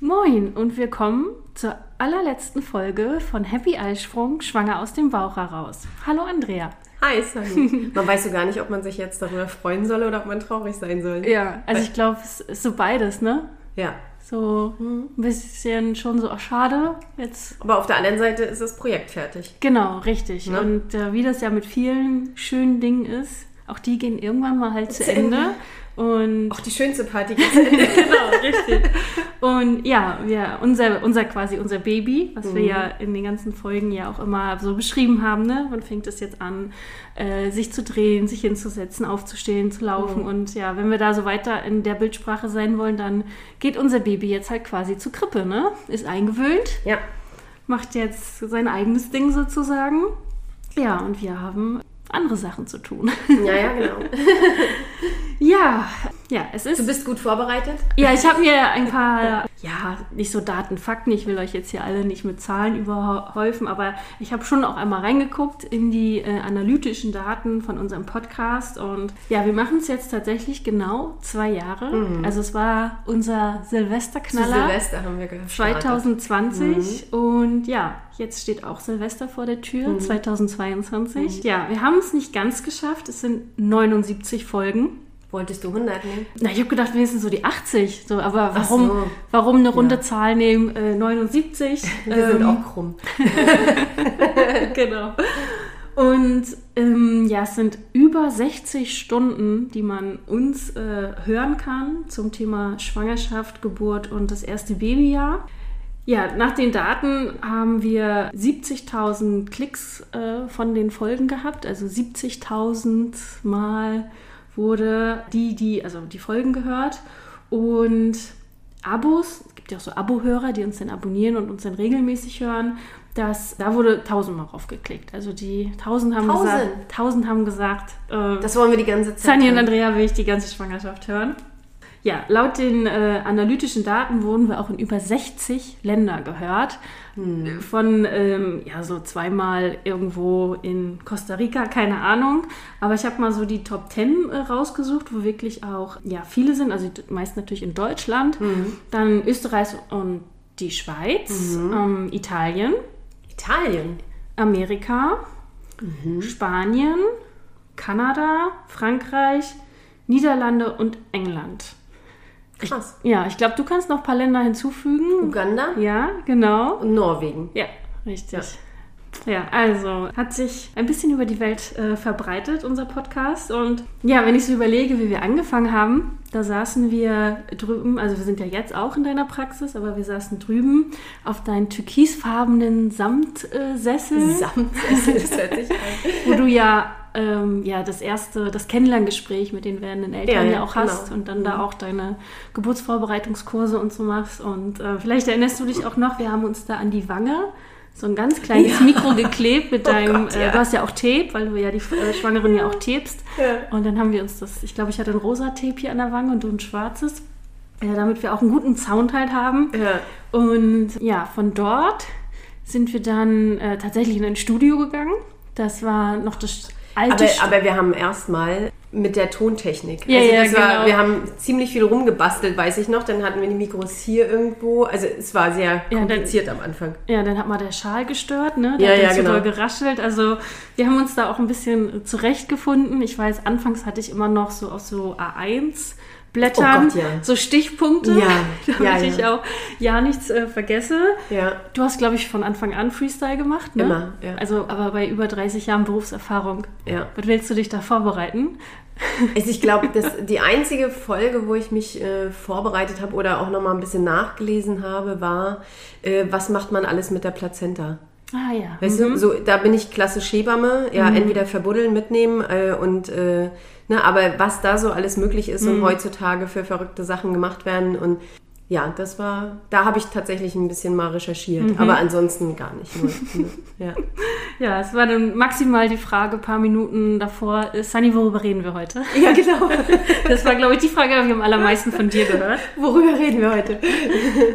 Moin und willkommen zur allerletzten Folge von Happy Eisprung, schwanger aus dem Bauch heraus. Hallo Andrea. Hi, Sunny. Man weiß so gar nicht, ob man sich jetzt darüber freuen soll oder ob man traurig sein soll. Ja, also ich glaube, es ist so beides, ne? Ja. So ein bisschen schon so, ach, schade, jetzt. Aber auf der anderen Seite ist das Projekt fertig. Genau, richtig. Ne? Und äh, wie das ja mit vielen schönen Dingen ist, auch die gehen irgendwann mal halt zu, Zu Ende. Ende. Und Auch die schönste Party geht zu Ende. genau, richtig. Und ja, wir, unser, unser quasi unser Baby, was wir ja in den ganzen Folgen ja auch immer so beschrieben haben, ne? Wann fängt es jetzt an, äh, sich zu drehen, sich hinzusetzen, aufzustehen, zu laufen. Und ja, wenn wir da so weiter in der Bildsprache sein wollen, dann geht unser Baby jetzt halt quasi zur Krippe, ne? Ist eingewöhnt, Ja. macht jetzt sein eigenes Ding sozusagen. Ja, und wir haben andere Sachen zu tun. Ja, ja, genau. ja, ja, es ist. Du bist gut vorbereitet? Ja, ich habe mir ein paar, ja, nicht so Daten, Fakten, ich will euch jetzt hier alle nicht mit Zahlen überhäufen, aber ich habe schon auch einmal reingeguckt in die äh, analytischen Daten von unserem Podcast und ja, wir machen es jetzt tatsächlich genau zwei Jahre. Also es war unser Zu Silvesterknaller. Silvester haben wir gestartet. 2020 und ja, jetzt steht auch Silvester vor der Tür, 2022. Ja, wir haben es nicht ganz geschafft, es sind 79 Folgen. Wolltest du 100 nehmen? Na, ich habe gedacht, wenigstens so die 80. So, aber warum, so. warum eine runde Zahl nehmen? Äh, 79. Wir sind Ähm, auch krumm. genau. Und ähm, ja, es sind über 60 Stunden, die man uns äh, hören kann zum Thema Schwangerschaft, Geburt und das erste Babyjahr. Ja, nach den Daten haben wir 70.000 Klicks äh, von den Folgen gehabt. Also 70.000 Mal wurde die, die, also die Folgen gehört. Und Abos, es gibt ja auch so Abo-Hörer, die uns dann abonnieren und uns dann regelmäßig hören. Das, da wurde tausendmal draufgeklickt. Also die tausend haben Tausend? gesagt, tausend haben gesagt, äh, Das wollen wir die ganze Zeit. Sunny und. Andrea will ich die ganze Schwangerschaft hören. Ja, laut den äh, analytischen Daten wurden wir auch in über 60 Länder gehört. Von, ähm, ja, so zweimal irgendwo in Costa Rica, keine Ahnung. Aber ich habe mal so die Top 10 äh, rausgesucht, wo wirklich auch, ja, viele sind. Also die- meist natürlich in Deutschland. Dann Österreich und die Schweiz, ähm, Italien, Italien. Amerika, Spanien, Kanada, Frankreich, Niederlande und England. Krass. Ja, ich glaube, du kannst noch ein paar Länder hinzufügen. Uganda Ja, genau. und Norwegen. Ja, richtig. Ja. Also hat sich ein bisschen über die Welt äh, verbreitet, unser Podcast. Und ja, wenn ich so überlege, wie wir angefangen haben, da saßen wir drüben, also wir sind ja jetzt auch in deiner Praxis, aber wir saßen drüben auf deinen türkisfarbenen Samtsessel. Samtsessel, das hört sich an. wo du ja, ähm, ja das erste, das Kennenlerngespräch mit den werdenden Eltern Ja, ja, ja, auch hast genau. und dann da auch deine Geburtsvorbereitungskurse und so machst. Und äh, vielleicht erinnerst du dich auch noch, wir haben uns da an die Wange so ein ganz kleines Mikro geklebt mit Oh deinem, Gott, äh, ja. du hast ja auch Tape, weil du ja die äh, Schwangeren ja auch tapest. Ja. Und dann haben wir uns das, ich glaube, ich hatte ein rosa Tape hier an der Wange und du ein schwarzes. Ja, damit wir auch einen guten Sound halt haben. Ja. Und ja, von dort sind wir dann äh, tatsächlich in ein Studio gegangen. Das war noch das alte Aber, aber wir haben erstmal mit der Tontechnik. Ja, also ja, war, genau. Wir haben ziemlich viel rumgebastelt, weiß ich noch. Dann hatten wir die Mikros hier irgendwo. Also es war sehr dann- kompliziert am Anfang. Ja, dann hat mal der Schal gestört, ne? Der Ja, hat ja, dann zu genau. doll geraschelt. Also wir haben uns da auch ein bisschen zurechtgefunden. Ich weiß, anfangs hatte ich immer noch so auf so A1 Blättern, Oh Gott, ja. so Stichpunkte, Ja, damit ja, ich auch ja nichts äh, vergesse. Du hast, glaube ich, von Anfang an Freestyle gemacht, ne? Immer, ja. Also, aber bei über 30 Jahren Berufserfahrung. Ja. Was willst du dich da vorbereiten? Also ich glaube, die einzige Folge, wo ich mich äh, vorbereitet habe oder auch nochmal ein bisschen nachgelesen habe, war, äh, was macht man alles mit der Plazenta? Ah ja. Weißt du, so, da bin ich klassisch Hebamme, ja, entweder verbuddeln, mitnehmen äh, und, äh, ne, aber was da so alles möglich ist und heutzutage für verrückte Sachen gemacht werden und ja, das war, da habe ich tatsächlich ein bisschen mal recherchiert, aber ansonsten gar nicht. Nur, ja. Ja, es war dann maximal die Frage, paar Minuten davor, äh, Sunny, worüber reden wir heute? ja, genau. Das war, glaube ich, die Frage, die ich am allermeisten von dir gehört. Worüber reden wir heute?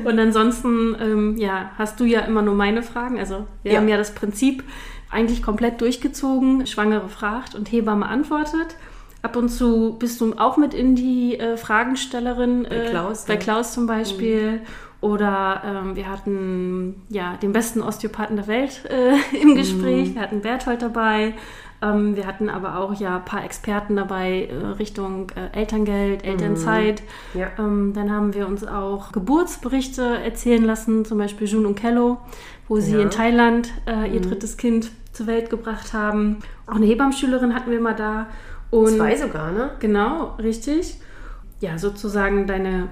Und ansonsten, ähm, ja, hast du ja immer nur meine Fragen. Also wir Ja. haben ja das Prinzip eigentlich komplett durchgezogen. Schwangere fragt und Hebamme antwortet. Ab und zu bist du auch mit in die äh, Fragenstellerin. Bei Klaus, Bei ja. Klaus zum Beispiel. Oder ähm, wir hatten ja den besten Osteopathen der Welt äh, im Gespräch. Wir hatten Berthold dabei. Ähm, wir hatten aber auch ja ein paar Experten dabei äh, Richtung äh, Elterngeld, Elternzeit. Ja. Ähm, dann haben wir uns auch Geburtsberichte erzählen lassen, zum Beispiel Jun und Kello, wo sie Ja. Mhm. in Thailand äh, ihr drittes Kind zur Welt gebracht haben. Auch eine Hebammschülerin hatten wir mal da. Und Zwei sogar, ne? Genau, richtig. Ja, sozusagen deine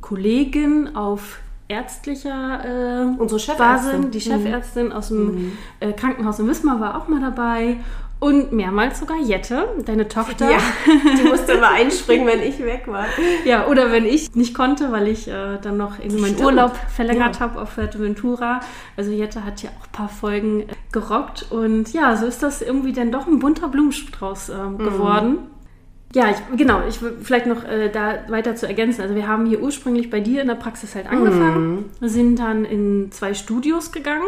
Kollegin auf ärztlicher äh, Unsere Chefärztin. Basis, die Chefärztin aus dem äh, Krankenhaus in Wismar war auch mal dabei. Und mehrmals sogar Jette, deine Tochter. Ja, die musste immer einspringen, wenn ich weg war. Ja, oder wenn ich nicht konnte, weil ich äh, dann noch irgendwie meinen Stimmt. Urlaub verlängert Ja. habe auf Fuerteventura. Also Jette hat ja auch ein paar Folgen äh, gerockt und ja, so ist das irgendwie dann doch ein bunter Blumenstrauß ähm, geworden. Ja, ich, genau, ich will vielleicht noch äh, da weiter zu ergänzen. Also wir haben hier ursprünglich bei dir in der Praxis halt angefangen, sind dann in zwei Studios gegangen.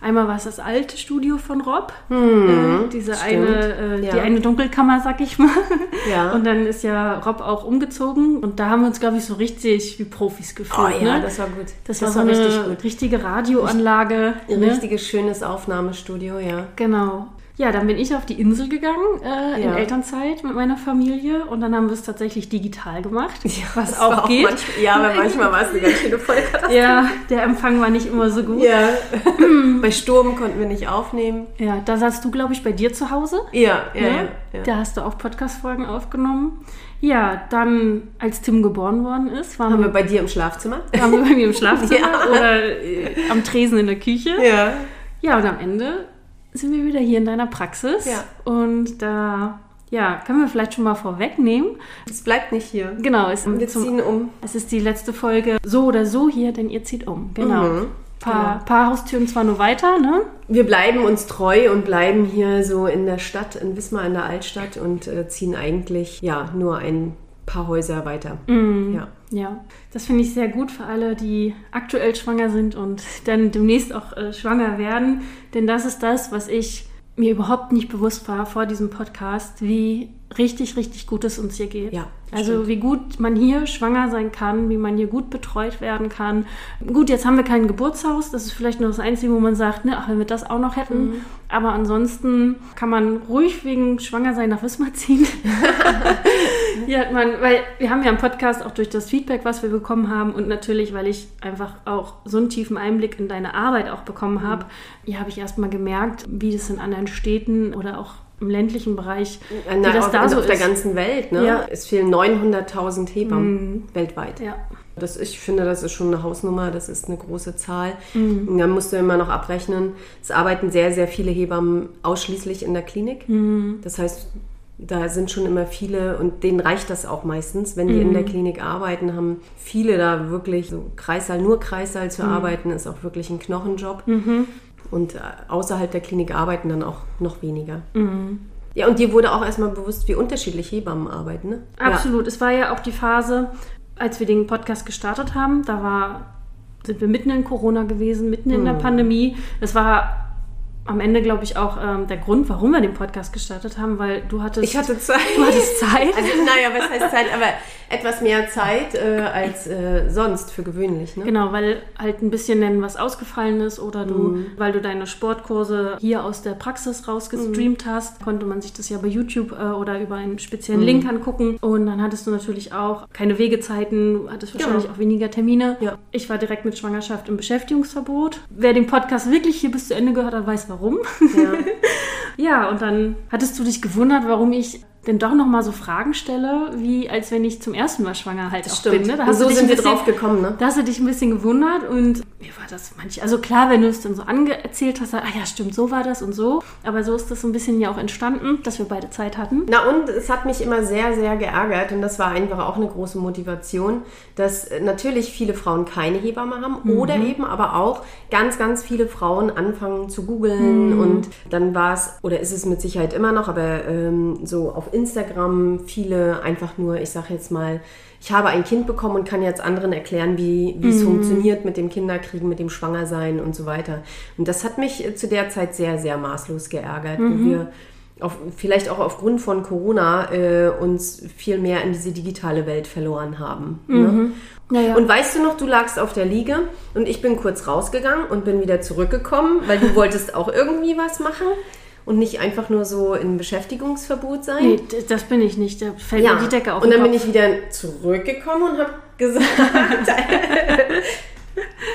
Einmal war es das alte Studio von Rob, äh, diese stimmt. eine, äh, die Ja. eine Dunkelkammer, sag ich mal. Ja. Und dann ist ja Rob auch umgezogen und da haben wir uns, glaube ich, so richtig wie Profis Oh gefühlt. ja, ne? das war gut. das, war so eine richtig richtige Radioanlage. Ein ne? richtiges, schönes Aufnahmestudio, ja. Genau. Ja, dann bin ich auf die Insel gegangen äh, in Ja. Elternzeit mit meiner Familie und dann haben wir es tatsächlich digital gemacht, was Das auch war geht. manchmal, ja, aber manchmal war es eine ganz schöne Vollkatastrophe. ja, der Empfang war nicht immer so gut. Ja. Bei Sturm konnten wir nicht aufnehmen. Ja, da saßt du, glaube ich, bei dir zu Hause. Ja, ja, ne? ja. ja. Da hast du auch Podcast-Folgen aufgenommen. Ja, dann, als Tim geboren worden ist, waren Haben wir bei dir im Schlafzimmer? waren wir bei mir im Schlafzimmer Ja. oder äh, am Tresen in der Küche. Ja. Ja, und am Ende sind wir wieder hier in deiner Praxis. Ja. Und da, ja, können wir vielleicht schon mal vorwegnehmen. Es bleibt nicht hier. Genau, es, Wir zum, ziehen um. es ist die letzte Folge so oder so hier, denn ihr zieht um. Genau. Mhm, Paar, genau. paar Haustüren zwar nur weiter, ne? Wir bleiben uns treu und bleiben hier so in der Stadt, in Wismar in der Altstadt und äh, ziehen eigentlich ja nur ein paar Häuser weiter. Ja. Ja, das finde ich sehr gut für alle, die aktuell schwanger sind und dann demnächst auch äh, schwanger werden. Denn das ist das, was ich mir überhaupt nicht bewusst war vor diesem Podcast, wie richtig, richtig gut es uns hier geht. Ja, also stimmt. wie gut man hier schwanger sein kann, wie man hier gut betreut werden kann. Gut, jetzt haben wir kein Geburtshaus, das ist vielleicht nur das Einzige, wo man sagt, ne, ach, wenn wir das auch noch hätten. Mhm. Aber ansonsten kann man ruhig wegen Schwangersein nach Wismar ziehen. Hier hat man, weil wir haben ja im Podcast auch durch das Feedback, was wir bekommen haben und natürlich, weil ich einfach auch so einen tiefen Einblick in deine Arbeit auch bekommen habe, ja, habe ich erstmal gemerkt, wie das in anderen Städten oder auch im ländlichen Bereich, wie Na, das auf, da so auf der ist. ganzen Welt. Ne? Ja. Es fehlen 900.000 Hebammen weltweit. Ja. Das, ich finde, das ist schon eine Hausnummer, das ist eine große Zahl. Mhm. Dann musst du immer noch abrechnen, es arbeiten sehr, sehr viele Hebammen ausschließlich in der Klinik. Mhm. Das heißt, da sind schon immer viele und denen reicht das auch meistens, wenn die in der Mhm. Klinik arbeiten, haben viele da wirklich so Kreissaal, nur Kreissaal Mhm. zu arbeiten, ist auch wirklich ein Knochenjob. Und äh, außerhalb der Klinik arbeiten dann auch noch weniger. Mhm. Ja, und dir wurde auch erstmal bewusst, wie unterschiedlich Hebammen arbeiten, ne? Absolut. Es war ja auch die Phase, als wir den Podcast gestartet haben, da war, sind wir mitten in Corona gewesen, mitten in der Hm. Pandemie. Das war am Ende, glaube ich, auch ähm, der Grund, warum wir den Podcast gestartet haben, weil du hattest, Ich hatte Zeit. du hattest Zeit. Also, naja, was heißt Zeit? Aber etwas mehr Zeit äh, als äh, sonst für gewöhnlich. Ne? Genau, weil halt ein bisschen dann was ausgefallen ist oder du, Mhm. weil du deine Sportkurse hier aus der Praxis rausgestreamt Mhm. hast, konnte man sich das ja bei YouTube äh, oder über einen speziellen Link angucken. Und dann hattest du natürlich auch keine Wegezeiten, du hattest wahrscheinlich Genau. auch weniger Termine. Ja. Ich war direkt mit Schwangerschaft im Beschäftigungsverbot. Wer den Podcast wirklich hier bis zu Ende gehört hat, weiß warum. Ja. Ja, und dann hattest du dich gewundert, warum ich dann doch noch mal so Fragen stelle, wie als wenn ich zum ersten Mal schwanger halt auch Stimmt. bin. Ne? Da hast so du dich sind wir bisschen, drauf gekommen, ne? Da hast du dich ein bisschen gewundert und mir war das manch, also klar, wenn du es dann so angeerzählt hast, ah ja, stimmt, so war das und so. Aber so ist das so ein bisschen ja auch entstanden, dass wir beide Zeit hatten. Na und es hat mich immer sehr, sehr geärgert und das war einfach auch eine große Motivation, dass äh, natürlich viele Frauen keine Hebamme haben Mhm. oder eben aber auch ganz, ganz viele Frauen anfangen zu googeln Mhm. und dann war es, oder ist es mit Sicherheit immer noch, aber ähm, so auf Instagram viele einfach nur, ich sage jetzt mal, ich habe ein Kind bekommen und kann jetzt anderen erklären, wie, wie Mhm. es funktioniert mit dem Kinderkriegen, mit dem Schwangersein und so weiter. Und das hat mich äh, zu der Zeit sehr, sehr maßlos geärgert, Mhm. wo wir auf, vielleicht auch aufgrund von Corona äh, uns viel mehr in diese digitale Welt verloren haben. Ne? Naja. Und weißt du noch, du lagst auf der Liege und ich bin kurz rausgegangen und bin wieder zurückgekommen, weil du wolltest auch irgendwie was machen und nicht einfach nur so in Beschäftigungsverbot sein. nee, das bin ich nicht. Da fällt Ja, mir die Decke auf und dann bin ich wieder zurückgekommen und habe gesagt,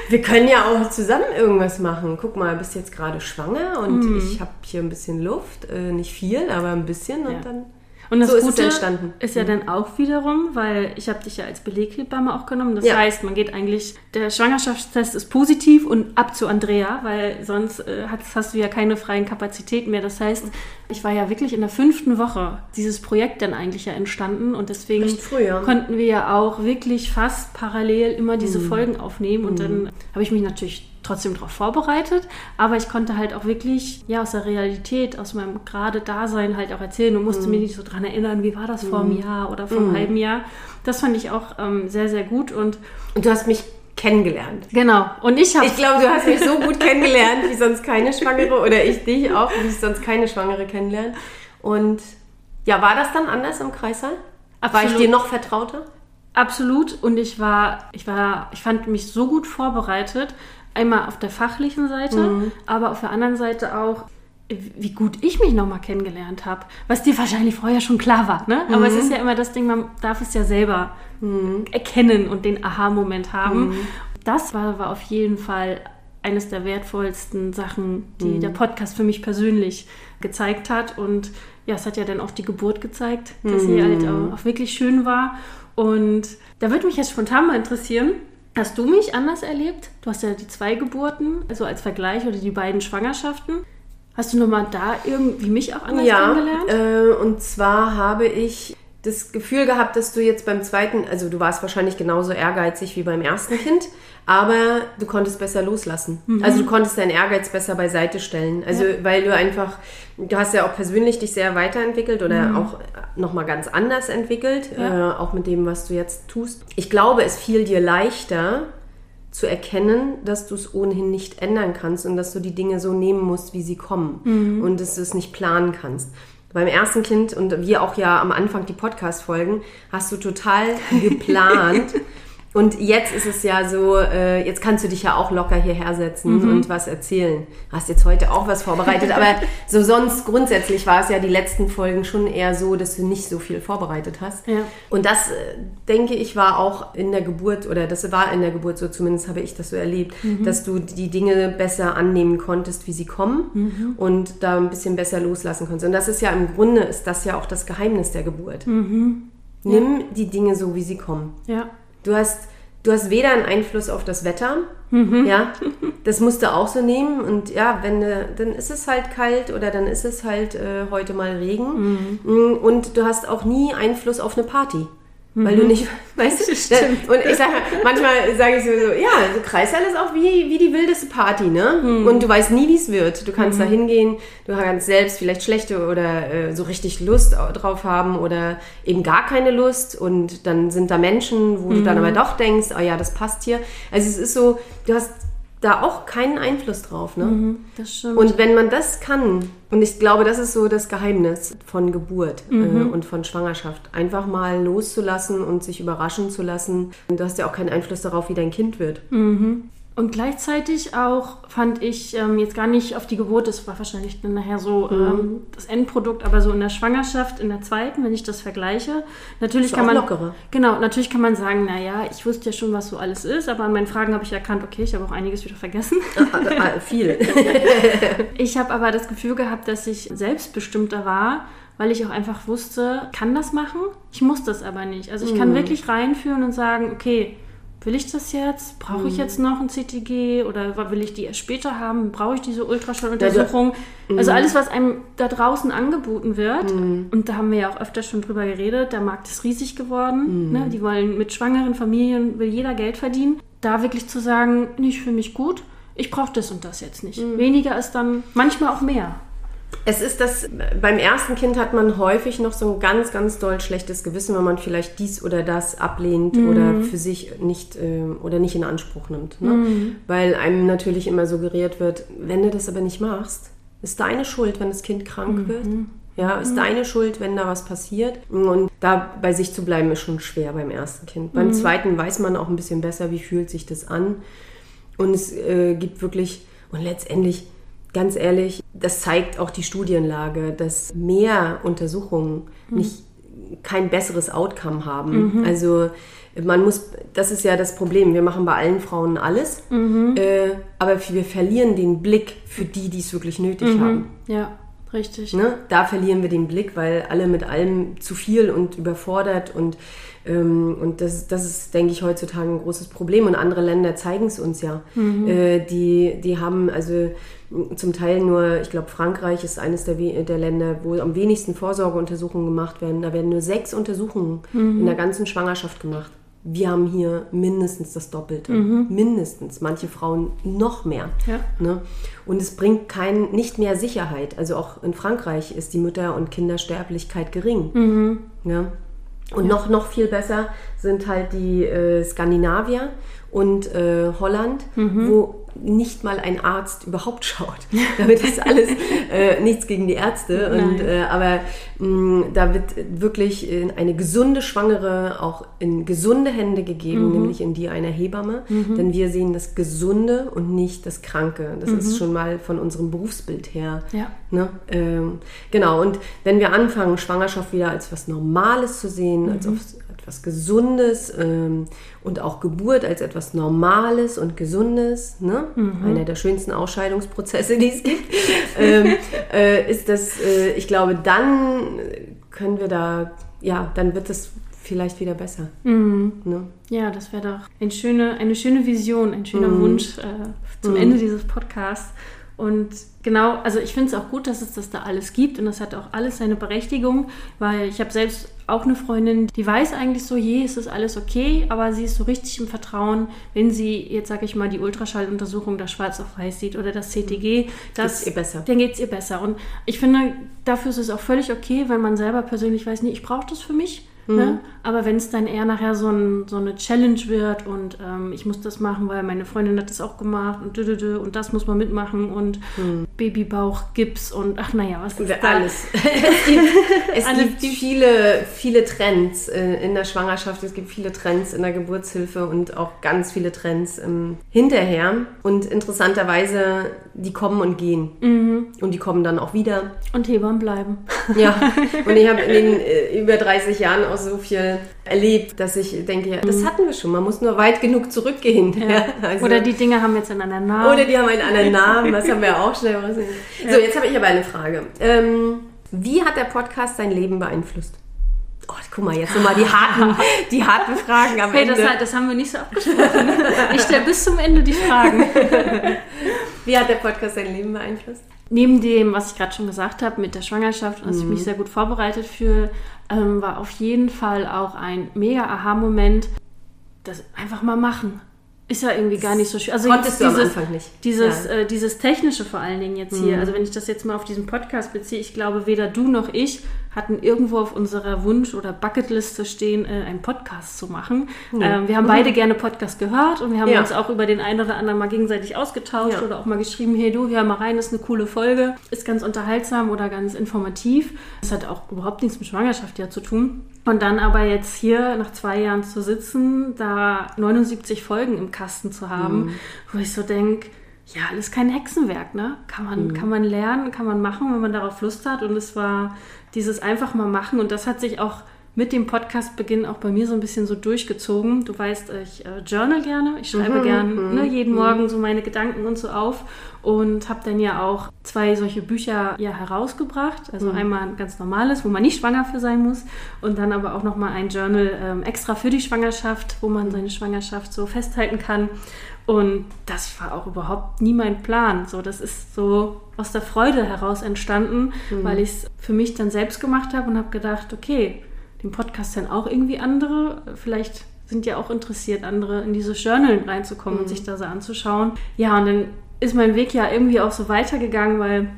wir können ja auch zusammen irgendwas machen. Guck mal, bist jetzt gerade schwanger und Mhm. ich habe hier ein bisschen Luft, äh, nicht viel, aber ein bisschen und Ja. dann Und das So ist Gute entstanden. ist ja dann auch wiederum, weil ich habe dich ja als Beleghebamme auch genommen. Das Ja. heißt, man geht eigentlich, der Schwangerschaftstest ist positiv und ab zu Andrea, weil sonst äh, hast, hast du ja keine freien Kapazitäten mehr. Das heißt, ich war ja wirklich in der fünften Woche dieses Projekt dann eigentlich ja entstanden und deswegen Recht früh, ja. konnten wir ja auch wirklich fast parallel immer diese Mhm. Folgen aufnehmen und dann habe ich mich natürlich trotzdem darauf vorbereitet, aber ich konnte halt auch wirklich ja aus der Realität, aus meinem gerade Dasein halt auch erzählen und Mhm. musste mir nicht so dran erinnern, wie war das vor einem Jahr oder vor einem halben Jahr. Das fand ich auch ähm, sehr sehr gut und Und du hast mich kennengelernt. genau und ich habe Ich glaube, du hast mich so gut kennengelernt, wie sonst keine Schwangere oder ich dich auch, wie ich sonst keine Schwangere kennenlernt. Und ja, war das dann anders im Kreissaal? War ich Absolut. dir noch vertrauter? Absolut. Und ich war, ich war, ich fand mich so gut vorbereitet. Einmal auf der fachlichen Seite, Mhm. aber auf der anderen Seite auch, wie gut ich mich nochmal kennengelernt habe. Was dir wahrscheinlich vorher schon klar war, ne? Aber Mhm. es ist ja immer das Ding, man darf es ja selber erkennen und den Aha-Moment haben. Mhm. Das war, war auf jeden Fall eines der wertvollsten Sachen, die Mhm. der Podcast für mich persönlich gezeigt hat. Und ja, es hat ja dann auch die Geburt gezeigt, dass sie halt auch, auch wirklich schön war. Und da würde mich jetzt spontan mal interessieren, hast du mich anders erlebt? Du hast ja die zwei Geburten, also als Vergleich oder die beiden Schwangerschaften. Hast du nochmal da irgendwie mich auch anders Ja, kennengelernt? äh, und zwar habe ich das Gefühl gehabt, dass du jetzt beim zweiten, also du warst wahrscheinlich genauso ehrgeizig wie beim ersten Kind, aber du konntest besser loslassen. Also du konntest deinen Ehrgeiz besser beiseite stellen. Also weil du einfach, du hast ja auch persönlich dich sehr weiterentwickelt oder auch nochmal ganz anders entwickelt, Ja. äh, auch mit dem, was du jetzt tust. Ich glaube, es fiel dir leichter, zu erkennen, dass du es ohnehin nicht ändern kannst und dass du die Dinge so nehmen musst, wie sie kommen und dass du es nicht planen kannst. Beim ersten Kind und wir auch ja am Anfang die Podcast-Folgen, hast du total geplant. Und jetzt ist es ja so, äh, jetzt kannst du dich ja auch locker hierher setzen und was erzählen. Hast jetzt heute auch was vorbereitet, aber so sonst grundsätzlich war es ja die letzten Folgen schon eher so, dass du nicht so viel vorbereitet hast. Ja. Und das, äh, denke ich, war auch in der Geburt, oder das war in der Geburt so, zumindest habe ich das so erlebt, dass du die Dinge besser annehmen konntest, wie sie kommen und da ein bisschen besser loslassen konntest. Und das ist ja im Grunde, ist das ja auch das Geheimnis der Geburt. Nimm die Dinge so, wie sie kommen. ja. Du hast, du hast weder einen Einfluss auf das Wetter, ja, das musst du auch so nehmen. Und ja, wenn du, dann ist es halt kalt oder dann ist es halt äh, heute mal Regen. Mm, Und du hast auch nie Einfluss auf eine Party. Weil du nicht, weißt du, Stimmt. und ich sage, manchmal sage ich so, ja, so Kreissaal ist auch wie, wie die wildeste Party, ne? Und du weißt nie, wie es wird. Du kannst da hingehen, du kannst selbst vielleicht schlechte oder äh, so richtig Lust au- drauf haben oder eben gar keine Lust und dann sind da Menschen, wo du dann aber doch denkst, oh ja, das passt hier. Also es ist so, du hast da auch keinen Einfluss drauf, ne? Das stimmt. Und wenn man das kann, und ich glaube, das ist so das Geheimnis von Geburt äh, und von Schwangerschaft, einfach mal loszulassen und sich überraschen zu lassen. Und du hast ja auch keinen Einfluss darauf, wie dein Kind wird. Und gleichzeitig auch fand ich ähm, jetzt gar nicht auf die Geburt, das war wahrscheinlich dann nachher so ähm, das Endprodukt, aber so in der Schwangerschaft, in der zweiten, wenn ich das vergleiche, natürlich kann man lockerer. genau, natürlich kann man sagen, naja, ich wusste ja schon, was so alles ist, aber an meinen Fragen habe ich erkannt, okay, ich habe auch einiges wieder vergessen. Ah, viel. Ich habe aber das Gefühl gehabt, dass ich selbstbestimmter war weil ich auch einfach wusste, kann das machen, ich muss das aber nicht. Also ich kann wirklich reinführen und sagen, okay, will ich das jetzt? Brauche ich jetzt noch ein CTG oder will ich die erst später haben? Brauche ich diese Ultraschalluntersuchung? Also alles, was einem da draußen angeboten wird, und da haben wir ja auch öfter schon drüber geredet, der Markt ist riesig geworden. Ne? Die wollen mit schwangeren Familien, will jeder Geld verdienen. Da wirklich zu sagen, ich fühle mich gut, ich brauche das und das jetzt nicht. Weniger ist dann manchmal auch mehr. Es ist das, beim ersten Kind hat man häufig noch so ein ganz, ganz doll schlechtes Gewissen, wenn man vielleicht dies oder das ablehnt oder für sich nicht äh, oder nicht in Anspruch nimmt. Ne? Weil einem natürlich immer suggeriert wird, wenn du das aber nicht machst, ist deine Schuld, wenn das Kind krank wird. Ja, ist deine Schuld, wenn da was passiert. Und da bei sich zu bleiben, ist schon schwer beim ersten Kind. Beim zweiten weiß man auch ein bisschen besser, wie fühlt sich das an. Und es äh, gibt wirklich, und letztendlich, ganz ehrlich, das zeigt auch die Studienlage, dass mehr Untersuchungen nicht kein besseres Outcome haben. Also man muss, das ist ja das Problem, wir machen bei allen Frauen alles, äh, aber wir verlieren den Blick für die, die es wirklich nötig haben. Ja, richtig. Ne? Da verlieren wir den Blick, weil alle mit allem zu viel und überfordert und, ähm, und das, das ist, denke ich, heutzutage ein großes Problem. Und andere Länder zeigen es uns ja. Äh, die, die haben also zum Teil nur, ich glaube, Frankreich ist eines der, der Länder, wo am wenigsten Vorsorgeuntersuchungen gemacht werden. Da werden nur sechs Untersuchungen in der ganzen Schwangerschaft gemacht. Wir haben hier mindestens das Doppelte. Mindestens. Manche Frauen noch mehr. Ja. Ne? Und es bringt kein, nicht mehr Sicherheit. Also auch in Frankreich ist die Mütter- und Kindersterblichkeit gering. Ja? Und noch, noch viel besser sind halt die äh, Skandinavier und äh, Holland, wo nicht mal ein Arzt überhaupt schaut. Damit ist alles äh, nichts gegen die Ärzte. Und, äh, aber mh, da wird wirklich eine gesunde Schwangere auch in gesunde Hände gegeben, nämlich in die einer Hebamme. Denn wir sehen das Gesunde und nicht das Kranke. Das ist schon mal von unserem Berufsbild her. Ja. Ne? Ähm, genau, und wenn wir anfangen, Schwangerschaft wieder als was Normales zu sehen, als auf, etwas Gesundes ähm, und auch Geburt als etwas Normales und Gesundes, ne? einer der schönsten Ausscheidungsprozesse, die es gibt, ähm, äh, ist das, äh, ich glaube, dann können wir da, ja, dann wird es vielleicht wieder besser. Ne? Ja, das wäre doch eine schöne, eine schöne Vision, ein schöner Wunsch äh, zum Ende dieses Podcasts. Und genau, also ich finde es auch gut, dass es das da alles gibt und das hat auch alles seine Berechtigung, weil ich habe selbst auch eine Freundin, die weiß eigentlich so, je, ist das alles okay, aber sie ist so richtig im Vertrauen, wenn sie jetzt, sage ich mal, die Ultraschalluntersuchung da schwarz auf weiß sieht oder das CTG, das, Geht's ihr besser. dann geht es ihr besser. Und ich finde, dafür ist es auch völlig okay, wenn man selber persönlich weiß, nee, ich brauche das für mich. Ne? Aber wenn es dann eher nachher so, ein, so eine Challenge wird und ähm, ich muss das machen, weil meine Freundin hat das auch gemacht und dü, dü, dü, und das muss man mitmachen und Babybauch, Gips und ach naja, was ist da? Alles. es gibt, es Alles gibt viele, viele Trends äh, in der Schwangerschaft, es gibt viele Trends in der Geburtshilfe und auch ganz viele Trends ähm, hinterher. Und interessanterweise, die kommen und gehen. Mhm. Und die kommen dann auch wieder. Und Hebammen bleiben. Ja, und ich habe in den äh, über 30 Jahren auch so viel erlebt, dass ich denke, ja, das hatten wir schon, man muss nur weit genug zurückgehen. Ja, also- Oder die Dinge haben jetzt einen anderen Namen. oder die haben einen anderen Namen, das haben wir auch schnell rausgesehen. So, jetzt habe ich aber eine Frage. Ähm, wie hat der Podcast dein Leben beeinflusst? Oh, guck mal, jetzt nochmal die harten, die harten Fragen am hey, Ende. das, das haben wir nicht so abgesprochen. ich stelle bis zum Ende die Fragen. Wie hat der Podcast dein Leben beeinflusst? Neben dem, was ich gerade schon gesagt habe mit der Schwangerschaft und dass ich Mhm. mich sehr gut vorbereitet fühle, ähm, war auf jeden Fall auch ein mega Aha-Moment, das einfach mal machen. Ist ja irgendwie gar nicht so schwer. Also konntest jetzt dieses, nicht. Dieses, Ja. äh, dieses Technische vor allen Dingen jetzt hier. Also wenn ich das jetzt mal auf diesen Podcast beziehe, ich glaube, weder du noch ich hatten irgendwo auf unserer Wunsch- oder Bucketliste stehen, äh, einen Podcast zu machen. Ähm, wir haben beide gerne Podcast gehört und wir haben Ja. uns auch über den einen oder anderen mal gegenseitig ausgetauscht Ja. oder auch mal geschrieben, hey du, hör mal rein, ist eine coole Folge, ist ganz unterhaltsam oder ganz informativ. Das hat auch überhaupt nichts mit Schwangerschaft ja zu tun. Und dann aber jetzt hier nach zwei Jahren zu sitzen, da 79 Folgen im Kasten zu haben, wo ich so denke, ja, alles kein Hexenwerk, ne? Kann man, kann man lernen, kann man machen, wenn man darauf Lust hat. Und es war dieses einfach mal machen und das hat sich auch mit dem Podcastbeginn auch bei mir so ein bisschen so durchgezogen. Du weißt, ich äh, journal gerne, ich schreibe Mhm, gern ne, jeden mhm. Morgen so meine Gedanken und so auf und habe dann ja auch zwei solche Bücher ja herausgebracht. Also Mhm. einmal ein ganz normales, wo man nicht schwanger für sein muss und dann aber auch nochmal ein Journal ähm, extra für die Schwangerschaft, wo man seine Schwangerschaft so festhalten kann. Und das war auch überhaupt nie mein Plan. So, das ist so aus der Freude heraus entstanden, weil ich es für mich dann selbst gemacht habe und habe gedacht, okay, den Podcast dann auch irgendwie andere. Vielleicht sind ja auch interessiert, andere in dieses Journal reinzukommen und sich da so anzuschauen. Ja, und dann ist mein Weg ja irgendwie auch so weitergegangen, weil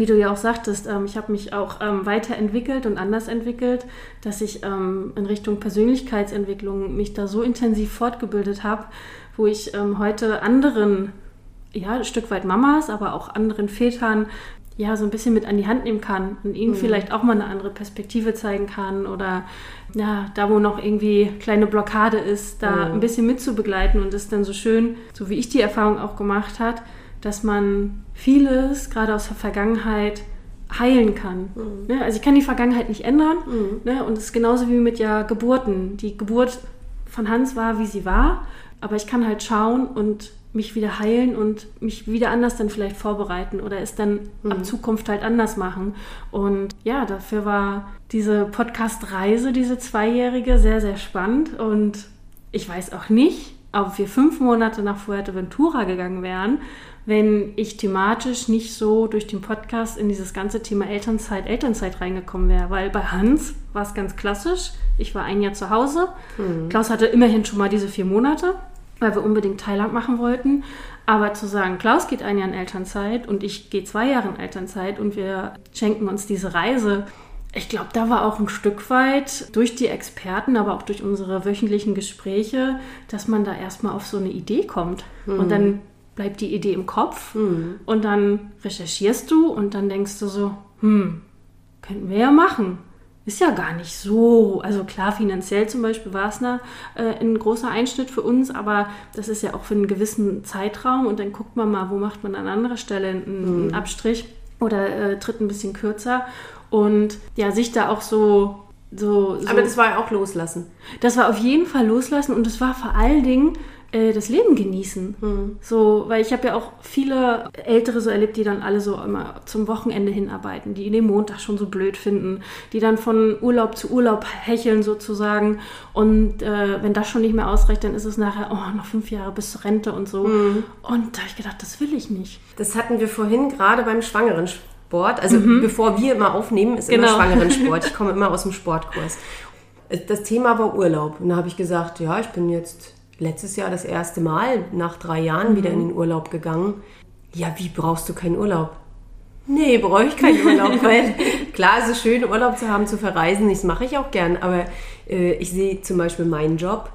wie du ja auch sagtest, ähm, ich habe mich auch ähm, weiterentwickelt und anders entwickelt, dass ich ähm, in Richtung Persönlichkeitsentwicklung mich da so intensiv fortgebildet habe, wo ich ähm, heute anderen, ja, ein Stück weit Mamas, aber auch anderen Vätern, ja, so ein bisschen mit an die Hand nehmen kann und ihnen vielleicht auch mal eine andere Perspektive zeigen kann oder ja, da wo noch irgendwie kleine Blockade ist, da ein bisschen mitzubegleiten und es dann so schön, so wie ich die Erfahrung auch gemacht hat, dass man vieles, gerade aus der Vergangenheit, heilen kann. Ne? Also ich kann die Vergangenheit nicht ändern. Ne? Und es ist genauso wie mit ja Geburten. Die Geburt von Hans war, wie sie war, aber ich kann halt schauen und mich wieder heilen und mich wieder anders dann vielleicht vorbereiten oder es dann ab Zukunft halt anders machen. Und ja, dafür war diese Podcast-Reise, diese zweijährige, sehr, sehr spannend. Und ich weiß auch nicht, ob wir fünf Monate nach Fuerteventura gegangen wären, wenn ich thematisch nicht so durch den Podcast in dieses ganze Thema Elternzeit, Elternzeit reingekommen wäre. Weil bei Hans war es ganz klassisch. Ich war ein Jahr zu Hause. Klaus hatte immerhin schon mal diese vier Monate, weil wir unbedingt Thailand machen wollten. Aber zu sagen, Klaus geht ein Jahr in Elternzeit und ich gehe zwei Jahre in Elternzeit und wir schenken uns diese Reise, ich glaube, da war auch ein Stück weit durch die Experten, aber auch durch unsere wöchentlichen Gespräche, dass man da erstmal auf so eine Idee kommt. Und dann bleibt die Idee im Kopf. Und dann recherchierst du und dann denkst du so, hm, könnten wir ja machen. Ist ja gar nicht so, also klar, finanziell zum Beispiel war es eine, äh, ein großer Einschnitt für uns, aber das ist ja auch für einen gewissen Zeitraum und dann guckt man mal, wo macht man an anderer Stelle einen, einen Abstrich oder äh, tritt ein bisschen kürzer. Und ja, sich da auch so, so, so Aber das war ja auch loslassen. das war auf jeden Fall loslassen und es war vor allen Dingen äh, das Leben genießen. So, weil ich habe ja auch viele Ältere so erlebt, die dann alle so immer zum Wochenende hinarbeiten, die den Montag schon so blöd finden, die dann von Urlaub zu Urlaub hecheln sozusagen. Und äh, wenn das schon nicht mehr ausreicht, dann ist es nachher, oh, noch fünf Jahre bis zur Rente und so. Und da habe ich gedacht, das will ich nicht. Das hatten wir vorhin gerade beim schwangeren Sport. Also bevor wir immer aufnehmen, ist immer Genau. schwangeren Sport. Ich komme immer aus dem Sportkurs. Das Thema war Urlaub. Und da habe ich gesagt, ja, ich bin jetzt letztes Jahr das erste Mal nach drei Jahren wieder in den Urlaub gegangen. Ja, wie brauchst du keinen Urlaub? Nee, brauche ich keinen Urlaub, weil klar, es ist schön, Urlaub zu haben, zu verreisen, das mache ich auch gern, aber äh, ich sehe zum Beispiel meinen Job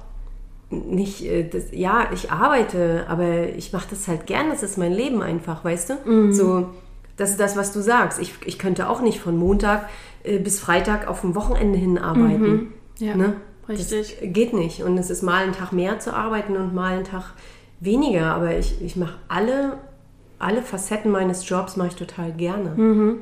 nicht, äh, das, ja, ich arbeite, aber ich mache das halt gern, das ist mein Leben einfach, weißt du? So, das ist das, was du sagst. Ich, ich könnte auch nicht von Montag äh, bis Freitag auf dem Wochenende hin arbeiten. Ja, Ne? Richtig. Das geht nicht. Und es ist mal einen Tag mehr zu arbeiten und mal einen Tag weniger. Aber ich, ich mache alle, alle Facetten meines Jobs mache ich total gerne. Mhm.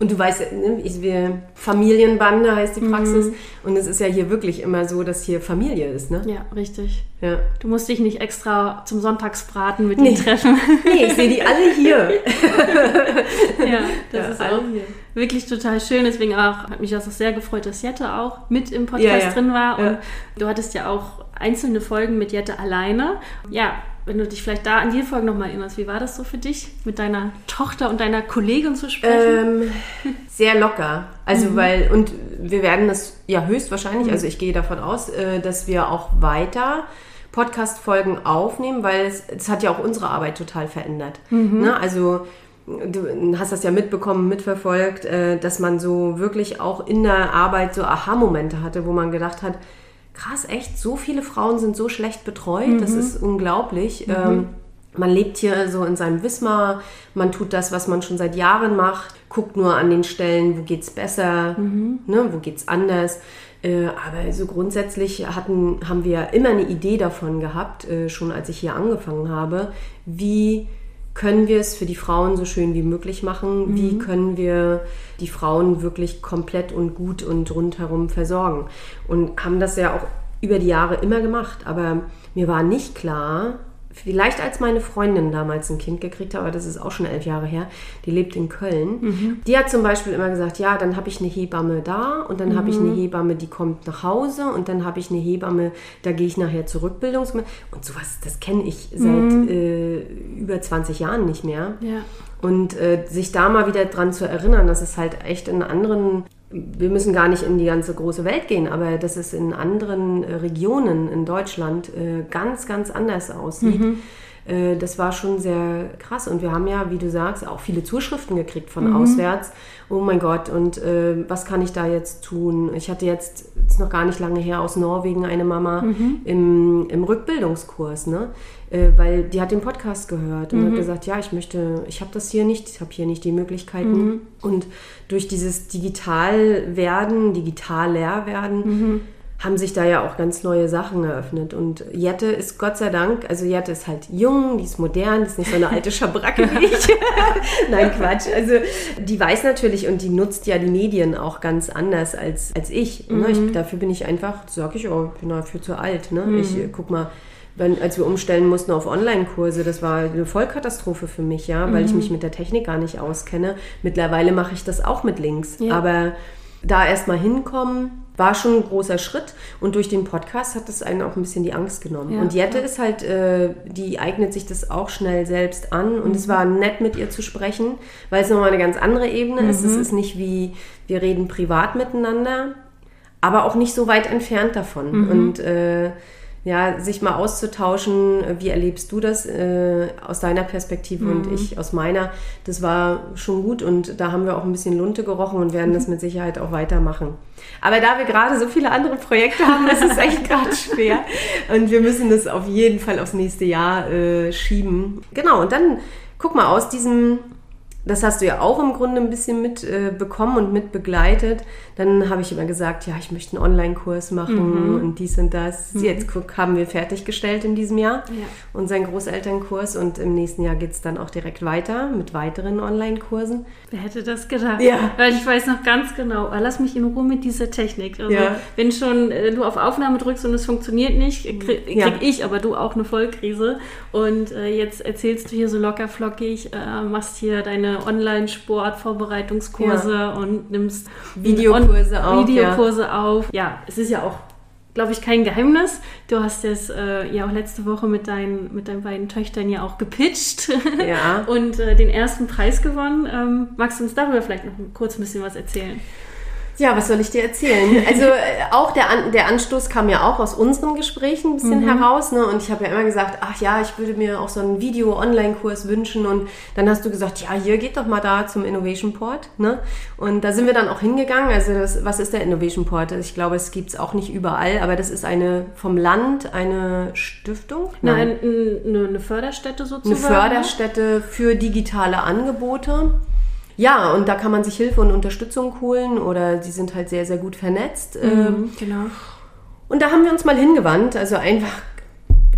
Und du weißt, ne, ich, wir, Familienbande heißt die Praxis. Mhm. Und es ist ja hier wirklich immer so, dass hier Familie ist. Ne? Ja, richtig. Ja. Du musst dich nicht extra zum Sonntagsbraten mit Nee. ihnen treffen. Nee, ich sehe die alle hier. ja, das Ja, ist alle auch hier. Wirklich total schön. Deswegen auch, hat mich das auch sehr gefreut, dass Jette auch mit im Podcast Ja, ja. drin war. Ja. Und du hattest ja auch einzelne Folgen mit Jette alleine. Ja, wenn du dich vielleicht da an die Folgen nochmal erinnerst, wie war das so für dich, mit deiner Tochter und deiner Kollegin zu sprechen? Ähm, sehr locker. Also weil, und wir werden das ja höchstwahrscheinlich, also ich gehe davon aus, äh, dass wir auch weiter Podcast-Folgen aufnehmen, weil es, es hat ja auch unsere Arbeit total verändert. Ne? Also du hast das ja mitbekommen, mitverfolgt, äh, dass man so wirklich auch in der Arbeit so Aha-Momente hatte, wo man gedacht hat, krass, echt, so viele Frauen sind so schlecht betreut, das ist unglaublich. Ähm, man lebt hier so in seinem Wismar, man tut das, was man schon seit Jahren macht, guckt nur an den Stellen, wo geht's besser, ne, wo geht's anders. Äh, aber so grundsätzlich hatten, haben wir immer eine Idee davon gehabt, äh, schon als ich hier angefangen habe, wie können wir es für die Frauen so schön wie möglich machen? Wie können wir die Frauen wirklich komplett und gut und rundherum versorgen? Und haben das ja auch über die Jahre immer gemacht. Aber mir war nicht klar, vielleicht als meine Freundin damals ein Kind gekriegt hat, aber das ist auch schon elf Jahre her, die lebt in Köln. Die hat zum Beispiel immer gesagt, ja, dann habe ich eine Hebamme da und dann habe ich eine Hebamme, die kommt nach Hause und dann habe ich eine Hebamme, da gehe ich nachher zur Rückbildungs... Und sowas, das kenne ich seit äh, über 20 Jahren nicht mehr. Ja. Und äh, sich da mal wieder dran zu erinnern, dass es halt echt in anderen, wir müssen gar nicht in die ganze große Welt gehen, aber dass es in anderen äh, Regionen in Deutschland äh, ganz, ganz anders aussieht. Äh, Das war schon sehr krass. Und wir haben ja, wie du sagst, auch viele Zuschriften gekriegt von auswärts. Oh mein Gott, und was kann ich da jetzt tun? Ich hatte jetzt, ist noch gar nicht lange her, aus Norwegen eine Mama im, im Rückbildungskurs, ne? Äh, weil die hat den Podcast gehört und hat gesagt, ja, ich möchte, ich habe das hier nicht, ich habe hier nicht die Möglichkeiten. Und durch dieses Digitalwerden, digitaler werden, haben sich da ja auch ganz neue Sachen eröffnet. Und Jette ist Gott sei Dank, also Jette ist halt jung, die ist modern, die ist nicht so eine alte Schabracke wie ich. Nein, Quatsch. Also die weiß natürlich und die nutzt ja die Medien auch ganz anders als, als ich. Ne? ich. Dafür bin ich einfach, sag ich, oh, ich bin dafür zu alt. Ne? Ich äh, guck mal, wenn, als wir umstellen mussten auf Online-Kurse, das war eine Vollkatastrophe für mich, ja, weil ich mich mit der Technik gar nicht auskenne. Mittlerweile mache ich das auch mit Links. Ja. Aber da erstmal hinkommen, war schon ein großer Schritt. Und durch den Podcast hat es einen auch ein bisschen die Angst genommen. Ja, und Jette ja. ist halt, äh, die eignet sich das auch schnell selbst an. Und es war nett, mit ihr zu sprechen, weil es nochmal eine ganz andere Ebene ist. Es ist nicht wie, wir reden privat miteinander, aber auch nicht so weit entfernt davon. Und äh, ja, sich mal auszutauschen, wie erlebst du das äh, aus deiner Perspektive und ich aus meiner, das war schon gut und da haben wir auch ein bisschen Lunte gerochen und werden das mit Sicherheit auch weitermachen. Aber da wir gerade so viele andere Projekte haben, ist echt gerade schwer und wir müssen das auf jeden Fall aufs nächste Jahr äh, schieben. Genau, und dann guck mal, aus diesem das hast du ja auch im Grunde ein bisschen mit äh, und mit begleitet. Dann habe ich immer gesagt, ja, ich möchte einen Online-Kurs machen und dies und das. Jetzt guck, haben wir fertiggestellt in diesem Jahr Ja. unseren Großelternkurs und im nächsten Jahr geht es dann auch direkt weiter mit weiteren Online-Kursen. Wer hätte das gedacht? Ja. Weil ich weiß noch ganz genau, ah, lass mich in Ruhe mit dieser Technik. Also, Ja. wenn schon äh, du auf Aufnahme drückst und es funktioniert nicht, krieg, krieg Ja. ich, aber du auch eine Vollkrise. Und äh, jetzt erzählst du hier so locker flockig, äh, machst hier deine Online-Sport-Vorbereitungskurse und nimmst Videokurse on- auch, Videokurse auf. Ja, es ist ja auch glaube ich, kein Geheimnis. Du hast es äh, ja auch letzte Woche mit, deinen mit deinen beiden Töchtern ja auch gepitcht Ja. und äh, den ersten Preis gewonnen. Ähm, magst du uns darüber vielleicht noch kurz ein bisschen was erzählen? Ja, was soll ich dir erzählen? Also äh, auch der, An der Anstoß kam ja auch aus unseren Gesprächen ein bisschen heraus. Ne? Und ich habe ja immer gesagt, ach ja, ich würde mir auch so einen Video-Online-Kurs wünschen. Und dann hast du gesagt, ja, hier geht doch mal da zum Innovation Port. Ne? Und da sind wir dann auch hingegangen. Also das, was ist der Innovation Port? Also ich glaube, es gibt es auch nicht überall, aber das ist eine vom Land, eine Stiftung? Nein, eine, eine Förderstätte eine sozusagen. Förderstätte für digitale Angebote. Ja, und da kann man sich Hilfe und Unterstützung holen oder die sind halt sehr, sehr gut vernetzt. Ähm, Mhm, genau. Und da haben wir uns mal hingewandt, also einfach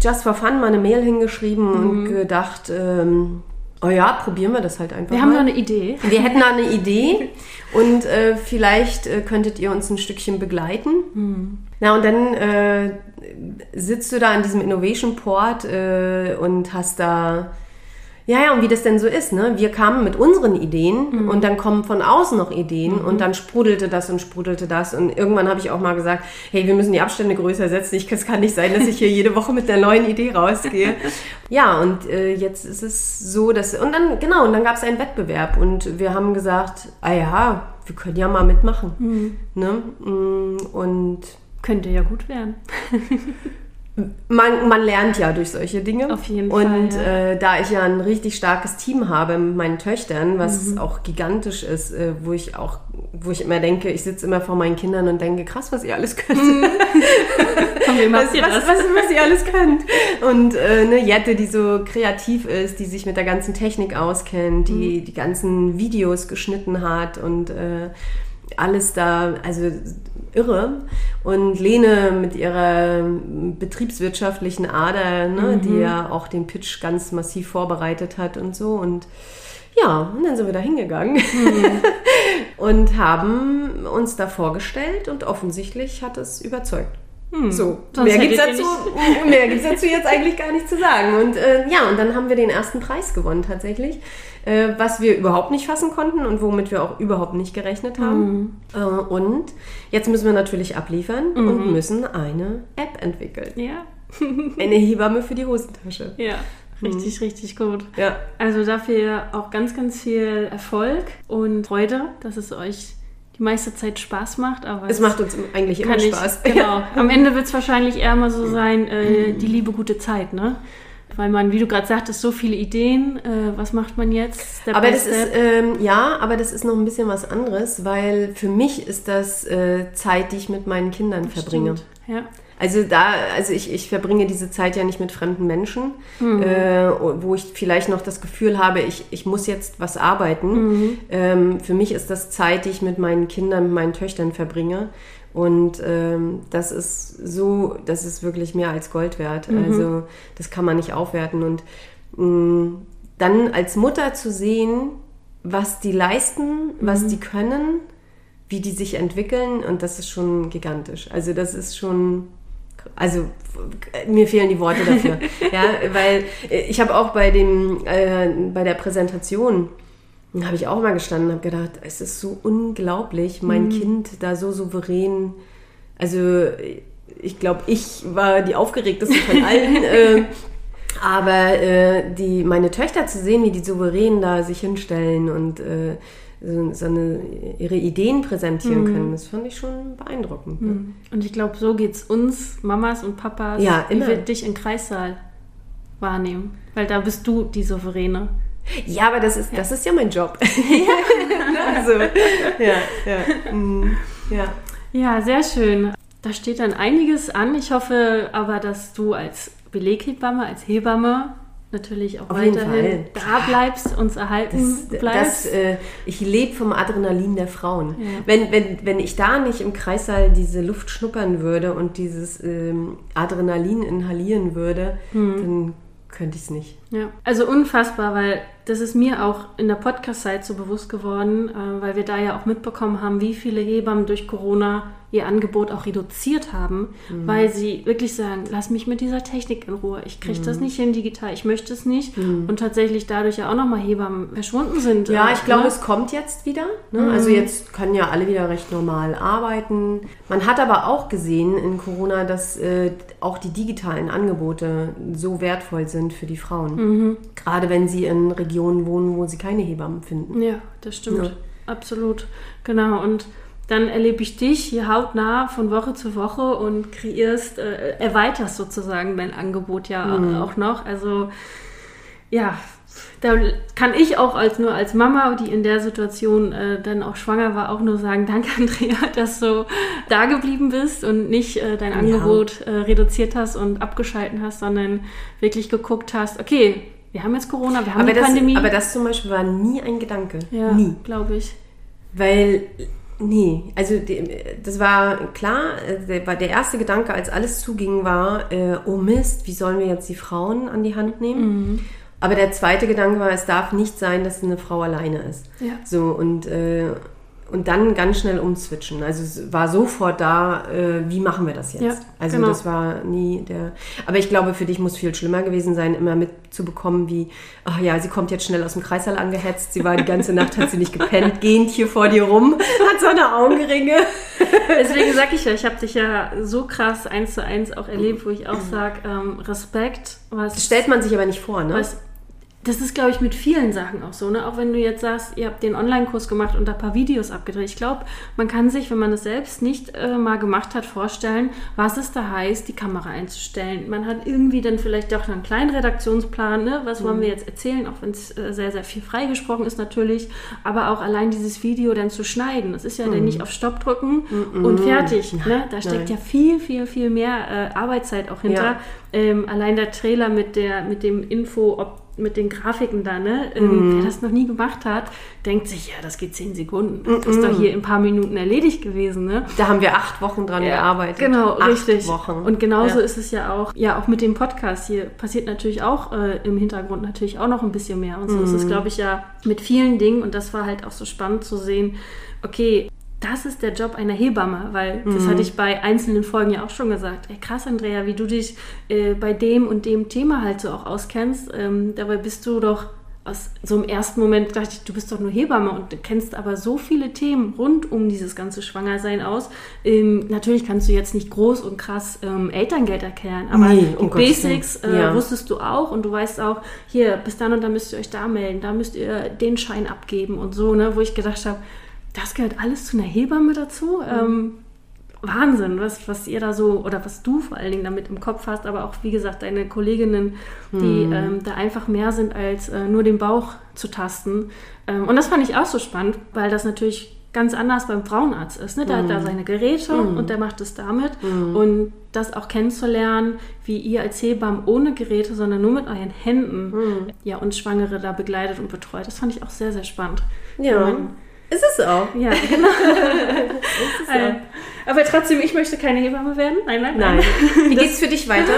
just for fun mal eine Mail hingeschrieben und gedacht, ähm, oh ja, probieren wir das halt einfach Wir mal. haben noch eine Idee. Wir hätten da eine Idee und äh, vielleicht äh, könntet ihr uns ein Stückchen begleiten. Na und dann äh, sitzt du da an diesem Innovation Port äh, und hast da ja, ja, und wie das denn so ist, ne? Wir kamen mit unseren Ideen und dann kommen von außen noch Ideen und dann sprudelte das und sprudelte das und irgendwann habe ich auch mal gesagt, hey, wir müssen die Abstände größer setzen. Ich, es kann nicht sein, dass ich hier jede Woche mit einer neuen Idee rausgehe. ja, und äh, jetzt ist es so, dass und dann genau und dann gab es einen Wettbewerb und wir haben gesagt, ah ja, wir können ja mal mitmachen, ne? Mm, Und Könnte ja gut werden. man, man lernt ja durch solche Dinge. Auf jeden und, Fall, ja. äh, da ich ja ein richtig starkes Team habe mit meinen Töchtern, was Mhm. auch gigantisch ist, äh, wo ich auch, wo ich immer denke, ich sitze immer vor meinen Kindern und denke, krass, was ihr alles könnt. Von wem was, ihr was, das? was, was ihr alles könnt. Und äh, ne, Jette, die so kreativ ist, die sich mit der ganzen Technik auskennt, die Mhm. die ganzen Videos geschnitten hat und äh, alles da, also irre. Und Lene mit ihrer betriebswirtschaftlichen Ader, ne, Mhm. die ja auch den Pitch ganz massiv vorbereitet hat und so. Und ja, und dann sind wir da hingegangen Mhm. und haben uns da vorgestellt und offensichtlich hat es überzeugt. So, Hm. Sonst mehr gibt's, dazu, mehr gibt's dazu jetzt eigentlich gar nicht zu sagen. Und äh, ja, und dann haben wir den ersten Preis gewonnen tatsächlich, äh, was wir überhaupt nicht fassen konnten und womit wir auch überhaupt nicht gerechnet haben. Äh, und jetzt müssen wir natürlich abliefern und müssen eine App entwickeln. Ja, Eine Hebamme für die Hosentasche. ja. Richtig, richtig gut. Ja. Also dafür auch ganz, ganz viel Erfolg und Freude, dass es euch die meiste Zeit Spaß macht. Aber Es macht uns eigentlich immer ich, Spaß. Genau. Am Ende wird es wahrscheinlich eher mal so sein, äh, die liebe gute Zeit, ne? Weil man, wie du gerade sagtest, so viele Ideen, äh, was macht man jetzt? Step Aber das step. ist, ähm, ja, aber das ist noch ein bisschen was anderes, weil für mich ist das äh, Zeit, die ich mit meinen Kindern verbringe. Stimmt. Ja. Also da, also ich, ich verbringe diese Zeit ja nicht mit fremden Menschen, Mhm. äh, wo ich vielleicht noch das Gefühl habe, ich, ich muss jetzt was arbeiten. Mhm. Ähm, für mich ist das Zeit, die ich mit meinen Kindern, mit meinen Töchtern verbringe. Und ähm, das ist so, das ist wirklich mehr als Gold wert. Mhm. Also das kann man nicht aufwerten. Und mh, dann als Mutter zu sehen, was die leisten, was die können, wie die sich entwickeln und das ist schon gigantisch. Also das ist schon, also mir fehlen die Worte dafür. ja, weil äh, ich habe auch bei dem, äh, bei der Präsentation habe ich auch mal gestanden und habe gedacht, es ist so unglaublich, mein Kind da so souverän, also ich glaube, ich war die aufgeregteste von allen. äh, aber äh, die, meine Töchter zu sehen, wie die souverän da sich hinstellen und äh, so, so eine, ihre Ideen präsentieren können, das fand ich schon beeindruckend. ne? Und ich glaube, so geht es uns, Mamas und Papas, Ja, wie immer. wir dich im Kreissaal wahrnehmen. Weil da bist du die Souveräne. Ja, aber das ist, das ist ja mein Job. also, ja, ja, mm, ja. Ja, sehr schön. Da steht dann einiges an. Ich hoffe aber, dass du als Beleghebamme, als Hebamme natürlich auch Auf weiterhin da bleibst, uns erhalten Das, bleibst. das, äh, ich lebe vom Adrenalin der Frauen. Ja. Wenn, wenn, wenn ich da nicht im Kreissaal diese Luft schnuppern würde und dieses ähm, Adrenalin inhalieren würde, Hm. dann könnte ich es nicht. Ja, also unfassbar, weil das ist mir auch in der Podcast-Zeit so bewusst geworden, äh, weil wir da ja auch mitbekommen haben, wie viele Hebammen durch Corona ihr Angebot auch reduziert haben, Mhm. weil sie wirklich sagen, lass mich mit dieser Technik in Ruhe, ich kriege Mhm. das nicht hin digital, ich möchte es nicht und tatsächlich dadurch ja auch nochmal Hebammen verschwunden sind. Ja, ich glaube, ne? es kommt jetzt wieder. Ne? Also jetzt können ja alle wieder recht normal arbeiten. Man hat aber auch gesehen in Corona, dass äh, auch die digitalen Angebote so wertvoll sind für die Frauen. Gerade wenn sie in Regionen wohnen, wo sie keine Hebammen finden. Ja, das stimmt. Ja. Absolut. Genau. Und dann erlebe ich dich hier hautnah von Woche zu Woche und kreierst, äh, erweiterst sozusagen dein Angebot ja Mhm. auch noch. Also ja, da kann ich auch als nur als Mama, die in der Situation äh, dann auch schwanger war, auch nur sagen, danke Andrea, dass du da geblieben bist und nicht äh, dein Angebot äh, reduziert hast und abgeschalten hast, sondern wirklich geguckt hast, okay, wir haben jetzt Corona, wir haben Aber die das, Pandemie. aber das zum Beispiel war nie ein Gedanke. ja, Nie. glaube ich. Weil, nee, also das war klar, der, war der erste Gedanke, als alles zuging, war, äh, oh Mist, wie sollen wir jetzt die Frauen an die Hand nehmen? Aber der zweite Gedanke war, es darf nicht sein, dass eine Frau alleine ist. Ja. So, und, äh, und dann ganz schnell umswitchen. Also es war sofort da, äh, wie machen wir das jetzt? Ja, also genau. das war nie der. Aber ich glaube, für dich muss viel schlimmer gewesen sein, immer mitzubekommen, wie, ach ja, sie kommt jetzt schnell aus dem Kreissaal angehetzt, sie war die ganze Nacht, hat sie nicht gepennt, gehend hier vor dir rum, hat so eine Augenringe. Deswegen sage ich ja, ich habe dich ja so krass eins zu eins auch erlebt, wo ich auch sage, ähm, Respekt, was Das stellt man sich aber nicht vor, ne? was, das ist, glaube ich, mit vielen Sachen auch so. Ne? Auch wenn du jetzt sagst, ihr habt den Online-Kurs gemacht und da ein paar Videos abgedreht. Ich glaube, man kann sich, wenn man das selbst nicht äh, mal gemacht hat, vorstellen, was es da heißt, die Kamera einzustellen. Man hat irgendwie dann vielleicht doch einen kleinen Redaktionsplan. Ne? Was wollen wir jetzt erzählen? Auch wenn es äh, sehr, sehr viel freigesprochen ist natürlich. Aber auch allein dieses Video dann zu schneiden. Das ist ja dann nicht auf Stopp drücken und fertig. Ne? Da steckt nein. ja viel, viel, viel mehr äh, Arbeitszeit auch hinter. Ja. Ähm, allein der Trailer mit, der, mit dem Info, ob mit den Grafiken da, ne? Ähm, Wer das noch nie gemacht hat, denkt sich, ja, das geht zehn Sekunden. Das ist doch hier in ein paar Minuten erledigt gewesen, ne? Da haben wir acht Wochen dran gearbeitet. Genau, acht richtig. Wochen. Und genauso Ja. ist es ja auch, ja, auch mit dem Podcast hier passiert natürlich auch äh, im Hintergrund natürlich auch noch ein bisschen mehr. Und so ist es, glaube ich, ja mit vielen Dingen. Und das war halt auch so spannend zu sehen, okay, das ist der Job einer Hebamme, weil das hatte ich bei einzelnen Folgen ja auch schon gesagt. Ey, krass, Andrea, wie du dich äh, bei dem und dem Thema halt so auch auskennst. Ähm, dabei bist du doch aus so im ersten Moment dachte ich, du bist doch nur Hebamme und du kennst aber so viele Themen rund um dieses ganze Schwangersein aus. Ähm, natürlich kannst du jetzt nicht groß und krass ähm, Elterngeld erklären, aber Nee, die um Basics äh, Ja. wusstest du auch und du weißt auch, hier, bis dann und dann müsst ihr euch da melden, da müsst ihr den Schein abgeben und so, ne, wo ich gedacht habe, das gehört alles zu einer Hebamme dazu. Ähm, Wahnsinn, was, was ihr da so, oder was du vor allen Dingen damit im Kopf hast, aber auch, wie gesagt, deine Kolleginnen, die ähm, da einfach mehr sind, als äh, nur den Bauch zu tasten. Ähm, und das fand ich auch so spannend, weil das natürlich ganz anders beim Frauenarzt ist. Ne? Der hat da seine Geräte und der macht es damit. Und das auch kennenzulernen, wie ihr als Hebammen ohne Geräte, sondern nur mit euren Händen ja, uns Schwangere da begleitet und betreut. Das fand ich auch sehr, sehr spannend. Ja. Ist es auch. ja, genau. Äh, Aber trotzdem, ich möchte keine Hebamme werden. Nein, nein, nein. Nein. Wie geht's für dich weiter?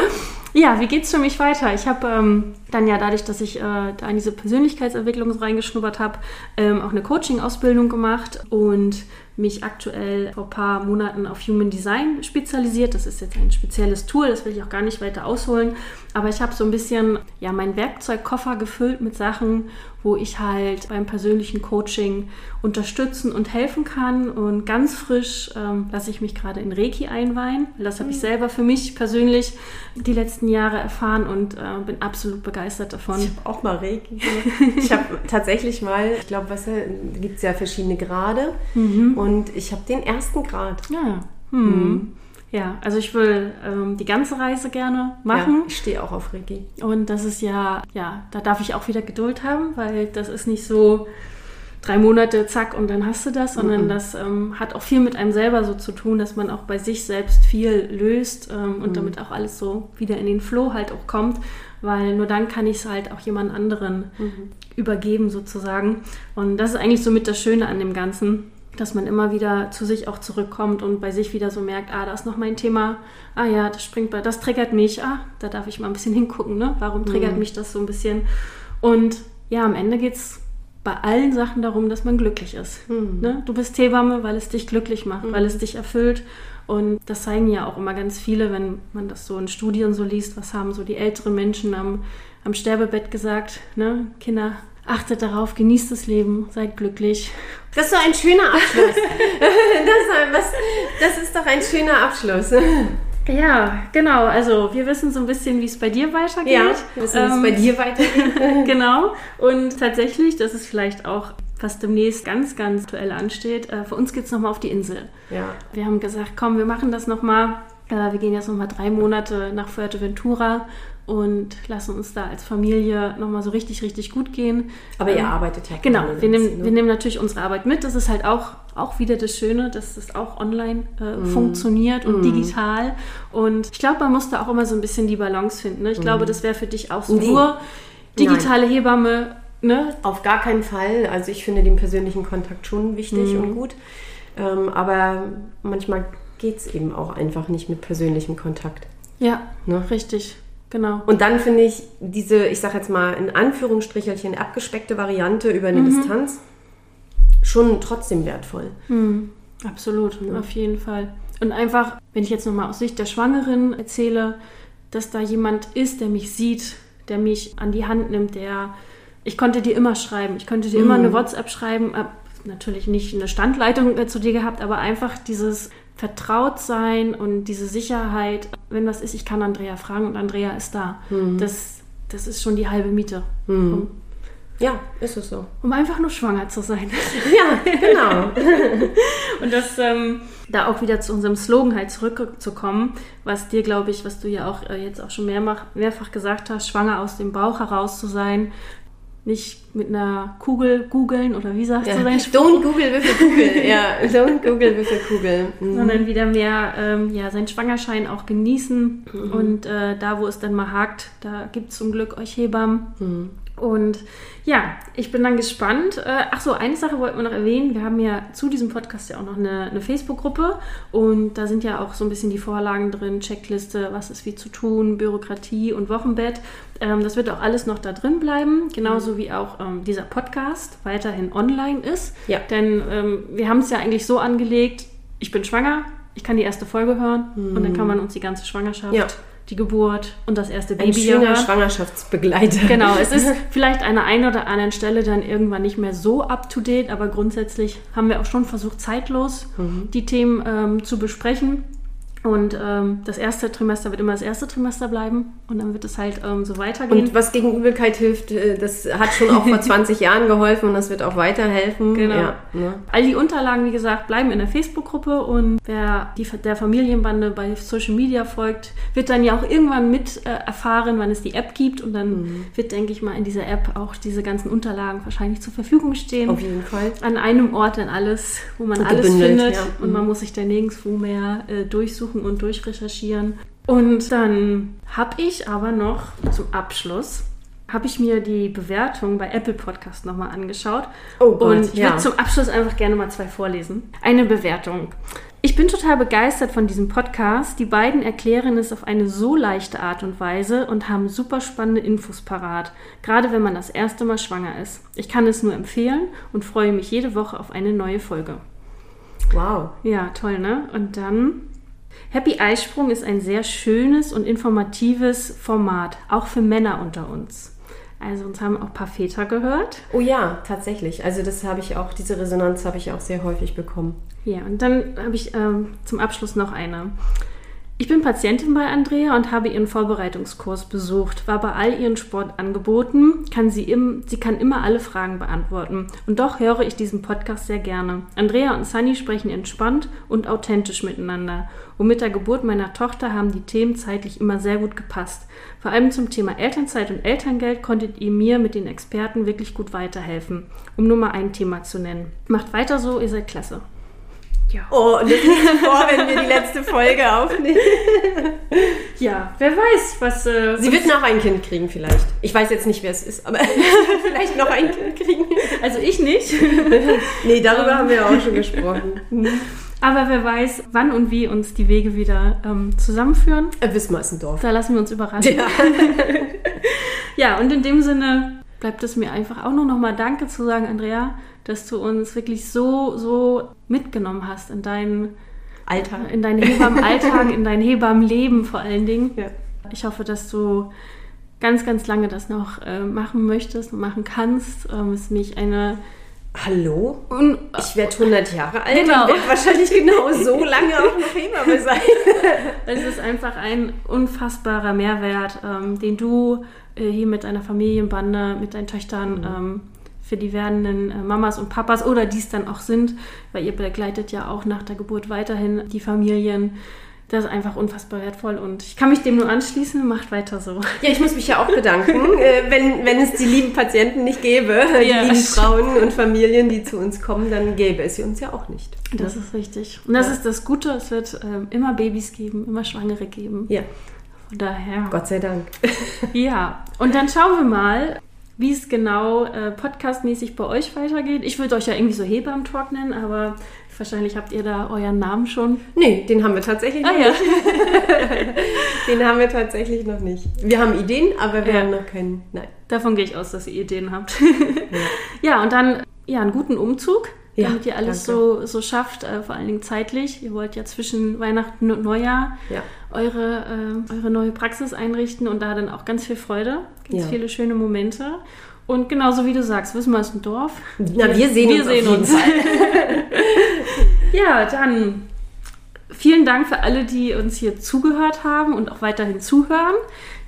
Ja, wie geht's für mich weiter? Ich habe ähm, dann ja dadurch, dass ich äh, da in diese Persönlichkeitsentwicklung reingeschnuppert habe, ähm, auch eine Coaching-Ausbildung gemacht und mich aktuell vor ein paar Monaten auf Human Design spezialisiert. Das ist jetzt ein spezielles Tool, das will ich auch gar nicht weiter ausholen. Aber ich habe so ein bisschen ja, meinen Werkzeugkoffer gefüllt mit Sachen, wo ich halt beim persönlichen Coaching unterstützen und helfen kann. Und ganz frisch ähm, lasse ich mich gerade in Reiki einweihen. Das habe ich selber für mich persönlich die letzten Jahre erfahren und äh, bin absolut begeistert davon. Ich habe auch mal Reiki. Ich habe tatsächlich mal, ich glaube, was gibt es ja verschiedene Grade und ich habe den ersten Grad. Ja. Hm. Ja, also ich will ähm, die ganze Reise gerne machen. Ja, ich stehe auch auf Reiki. Und das ist ja, ja, da darf ich auch wieder Geduld haben, weil das ist nicht so drei Monate, zack, und dann hast du das, sondern das ähm, hat auch viel mit einem selber so zu tun, dass man auch bei sich selbst viel löst ähm, und damit auch alles so wieder in den Flow halt auch kommt, weil nur dann kann ich es halt auch jemand anderen übergeben sozusagen. Und das ist eigentlich so mit das Schöne an dem Ganzen dass man immer wieder zu sich auch zurückkommt und bei sich wieder so merkt, ah, da ist noch mein Thema, ah ja, das springt bei, das triggert mich, ah, da darf ich mal ein bisschen hingucken, ne? Warum triggert mich das so ein bisschen? Und ja, am Ende geht es bei allen Sachen darum, dass man glücklich ist. Ne? Du bist Hebamme, weil es dich glücklich macht, weil es dich erfüllt. Und das zeigen ja auch immer ganz viele, wenn man das so in Studien so liest, was haben so die älteren Menschen am, am Sterbebett gesagt, ne? Kinder, achtet darauf, genießt das Leben, seid glücklich. Das ist doch ein schöner Abschluss. das, ist, das ist doch ein schöner Abschluss. Ja, genau. Also wir wissen so ein bisschen, wie es bei dir weitergeht. Ja, wir wissen, wie es Ähm, bei dir weitergeht. genau. Und tatsächlich, das ist vielleicht auch, was demnächst ganz, ganz aktuell ansteht, äh, für uns geht es nochmal auf die Insel. Ja. Wir haben gesagt, komm, wir machen das nochmal. Äh, wir gehen jetzt nochmal drei Monate nach Fuerteventura und lassen uns da als Familie nochmal so richtig, richtig gut gehen. Aber ihr Ähm, arbeitet ja Genau, wir nehmen, ne? wir nehmen natürlich unsere Arbeit mit. Das ist halt auch, auch wieder das Schöne, dass das auch online äh, Mhm. funktioniert und digital. Und ich glaube, man muss da auch immer so ein bisschen die Balance finden. Ne? Ich glaube, das wäre für dich auch so Mhm. Nee. nur digitale Hebamme. Ne? Auf gar keinen Fall. Also ich finde den persönlichen Kontakt schon wichtig und gut. Ähm, aber manchmal geht es eben auch einfach nicht mit persönlichem Kontakt. Ja, Ne? richtig. Genau. Und dann finde ich diese, ich sage jetzt mal in Anführungsstrichelchen, abgespeckte Variante über eine Distanz schon trotzdem wertvoll. Absolut, auf jeden Fall. Und einfach, wenn ich jetzt nochmal aus Sicht der Schwangeren erzähle, dass da jemand ist, der mich sieht, der mich an die Hand nimmt, der ich konnte dir immer schreiben, ich konnte dir immer eine WhatsApp schreiben, hab natürlich nicht eine Standleitung äh, zu dir gehabt, aber einfach dieses Vertrautsein und diese Sicherheit, wenn was ist, ich kann Andrea fragen und Andrea ist da. Das, das ist schon die halbe Miete. Um, Ja, ist es so. um einfach nur schwanger zu sein. Ja, genau. Und das, ähm, da auch wieder zu unserem Slogan halt zurückzukommen, was dir, glaube ich, was du ja auch äh, jetzt auch schon mehrfach, mehrfach gesagt hast, schwanger aus dem Bauch heraus zu sein, nicht mit einer Kugel googeln oder wie sagst ja. du dein Spruch, Don't Google with a Kugel. Ja, don't Google with a Kugel. Mhm. sondern wieder mehr ähm, ja, seinen Schwangerschein auch genießen und äh, da, wo es dann mal hakt, da gibt es zum Glück euch Hebammen. Und ja, ich bin dann gespannt. Äh, ach so, eine Sache wollten wir noch erwähnen. Wir haben ja zu diesem Podcast ja auch noch eine, eine Facebook-Gruppe und da sind ja auch so ein bisschen die Vorlagen drin, Checkliste, was ist wie zu tun, Bürokratie und Wochenbett. Ähm, das wird auch alles noch da drin bleiben, genauso wie auch ähm, dieser Podcast weiterhin online ist. Ja. Denn ähm, wir haben es ja eigentlich so angelegt, ich bin schwanger, ich kann die erste Folge hören und dann kann man uns die ganze Schwangerschaft, Ja. Die Geburt und das erste Ein Baby schöner hören. Schwangerschaftsbegleiter. Genau, es ist vielleicht an der einen oder anderen Stelle dann irgendwann nicht mehr so up-to-date, aber grundsätzlich haben wir auch schon versucht, zeitlos Mhm. die Themen ähm, zu besprechen. Und ähm, das erste Trimester wird immer das erste Trimester bleiben und dann wird es halt ähm, so weitergehen. Und was gegen Übelkeit hilft, äh, das hat schon auch vor 20 Jahren geholfen und das wird auch weiterhelfen. Genau. Ja, ne? All die Unterlagen, wie gesagt, bleiben in der Facebook-Gruppe und wer die, der Familienbande bei Social Media folgt, wird dann ja auch irgendwann mit äh, erfahren, wann es die App gibt und dann Mhm. wird, denke ich mal, in dieser App auch diese ganzen Unterlagen wahrscheinlich zur Verfügung stehen. Auf jeden Fall. an einem Ort dann alles, wo man Und alles findet ja. und man muss sich da nirgendwo mehr äh, durchsuchen und durchrecherchieren. Und dann habe ich aber noch zum Abschluss habe ich mir die Bewertung bei Apple Podcast nochmal angeschaut. Oh Gott, und ich ja. würde zum Abschluss einfach gerne mal zwei vorlesen. Eine Bewertung. Ich bin total begeistert von diesem Podcast. Die beiden erklären es auf eine so leichte Art und Weise und haben super spannende Infos parat, gerade wenn man das erste Mal schwanger ist. Ich kann es nur empfehlen und freue mich jede Woche auf eine neue Folge. Wow. Ja, toll, ne? Und dann Happy Eisprung ist ein sehr schönes und informatives Format, auch für Männer unter uns. Also uns haben auch ein paar Väter gehört. Oh ja, tatsächlich. Also das habe ich auch, diese Resonanz habe ich auch sehr häufig bekommen. Ja, und dann habe ich ähm, zum Abschluss noch eine. Ich bin Patientin bei Andrea und habe ihren Vorbereitungskurs besucht, war bei all ihren Sportangeboten, kann sie, im, sie kann immer alle Fragen beantworten. Und doch höre ich diesen Podcast sehr gerne. Andrea und Sunny sprechen entspannt und authentisch miteinander. Und mit der Geburt meiner Tochter haben die Themen zeitlich immer sehr gut gepasst. Vor allem zum Thema Elternzeit und Elterngeld konntet ihr mir mit den Experten wirklich gut weiterhelfen, um nur mal ein Thema zu nennen. Macht weiter so, ihr seid klasse. Ja. Oh, und das ist vor, wenn wir die letzte Folge aufnehmen. Ja, wer weiß, was. Äh, Sie wird noch ein Kind kriegen vielleicht. Ich weiß jetzt nicht, wer es ist, aber vielleicht noch ein Kind kriegen. also ich nicht. Nee, darüber haben wir ja auch schon gesprochen. Aber wer weiß, wann und wie uns die Wege wieder ähm, zusammenführen. Äh, Wismarsendorf. Da lassen wir uns überraschen. Ja. Ja, und in dem Sinne bleibt es mir einfach auch nur noch mal Danke zu sagen, Andrea, dass du uns wirklich so, so mitgenommen hast in deinen, Alter. in deinen Hebammenalltag, in dein Hebammenleben vor allen Dingen. Ja. Ich hoffe, dass du ganz, ganz lange das noch äh, machen möchtest und machen kannst. Ähm, es ist mich eine Hallo? un Ich werde 100 Jahre alt Genau. und werde wahrscheinlich genau so lange auch noch Hebamme sein. Es ist einfach ein unfassbarer Mehrwert, ähm, den du äh, hier mit deiner Familienbande, mit deinen Töchtern ähm, für die werdenden äh, Mamas und Papas oder die es dann auch sind, weil ihr begleitet ja auch nach der Geburt weiterhin die Familien. Das ist einfach unfassbar wertvoll und ich kann mich dem nur anschließen. Macht weiter so. Ja, ich muss mich ja auch bedanken, äh, wenn, wenn es die lieben Patienten nicht gäbe, die Ja. lieben Frauen und Familien, die zu uns kommen, dann gäbe es sie uns ja auch nicht. Das ist richtig. Und das Ja. ist das Gute. Es wird ähm, immer Babys geben, immer Schwangere geben. Ja, Von daher. Gott sei Dank. Ja, und dann schauen wir mal, wie es genau äh, podcastmäßig bei euch weitergeht. Ich würde euch ja irgendwie so Hebammen-Talk nennen, aber wahrscheinlich habt ihr da euren Namen schon. Nee, den haben wir tatsächlich noch Ah ja. nicht. Den haben wir tatsächlich noch nicht. Wir haben Ideen, aber wir Ja. haben noch keinen. Nein. Davon gehe ich aus, dass ihr Ideen habt. ja, und dann ja, einen guten Umzug, Ja, damit ihr alles danke. so, so schafft, äh, vor allen Dingen zeitlich. Ihr wollt ja zwischen Weihnachten und Neujahr Ja. eure, äh, eure neue Praxis einrichten und da dann auch ganz viel Freude, ganz Ja. viele schöne Momente. Und genauso wie du sagst, Wismar ist ein Dorf. Na, wir sehen wir uns sehen uns. Ja, dann vielen Dank für alle, die uns hier zugehört haben und auch weiterhin zuhören.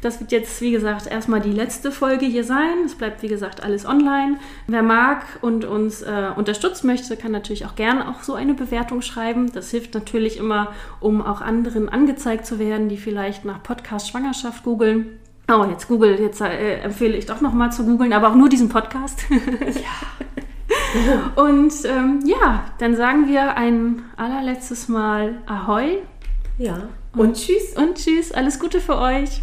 Das wird jetzt, wie gesagt, erstmal die letzte Folge hier sein. Es bleibt, wie gesagt, alles online. Wer mag und uns äh, unterstützen möchte, kann natürlich auch gerne auch so eine Bewertung schreiben. Das hilft natürlich immer, um auch anderen angezeigt zu werden, die vielleicht nach Podcast Schwangerschaft googeln. Oh, jetzt Google, jetzt äh, empfehle ich doch nochmal zu googeln, aber auch nur diesen Podcast. Und ähm, ja, dann sagen wir ein allerletztes Mal Ahoi Ja. Und tschüss. und Tschüss, alles Gute für euch.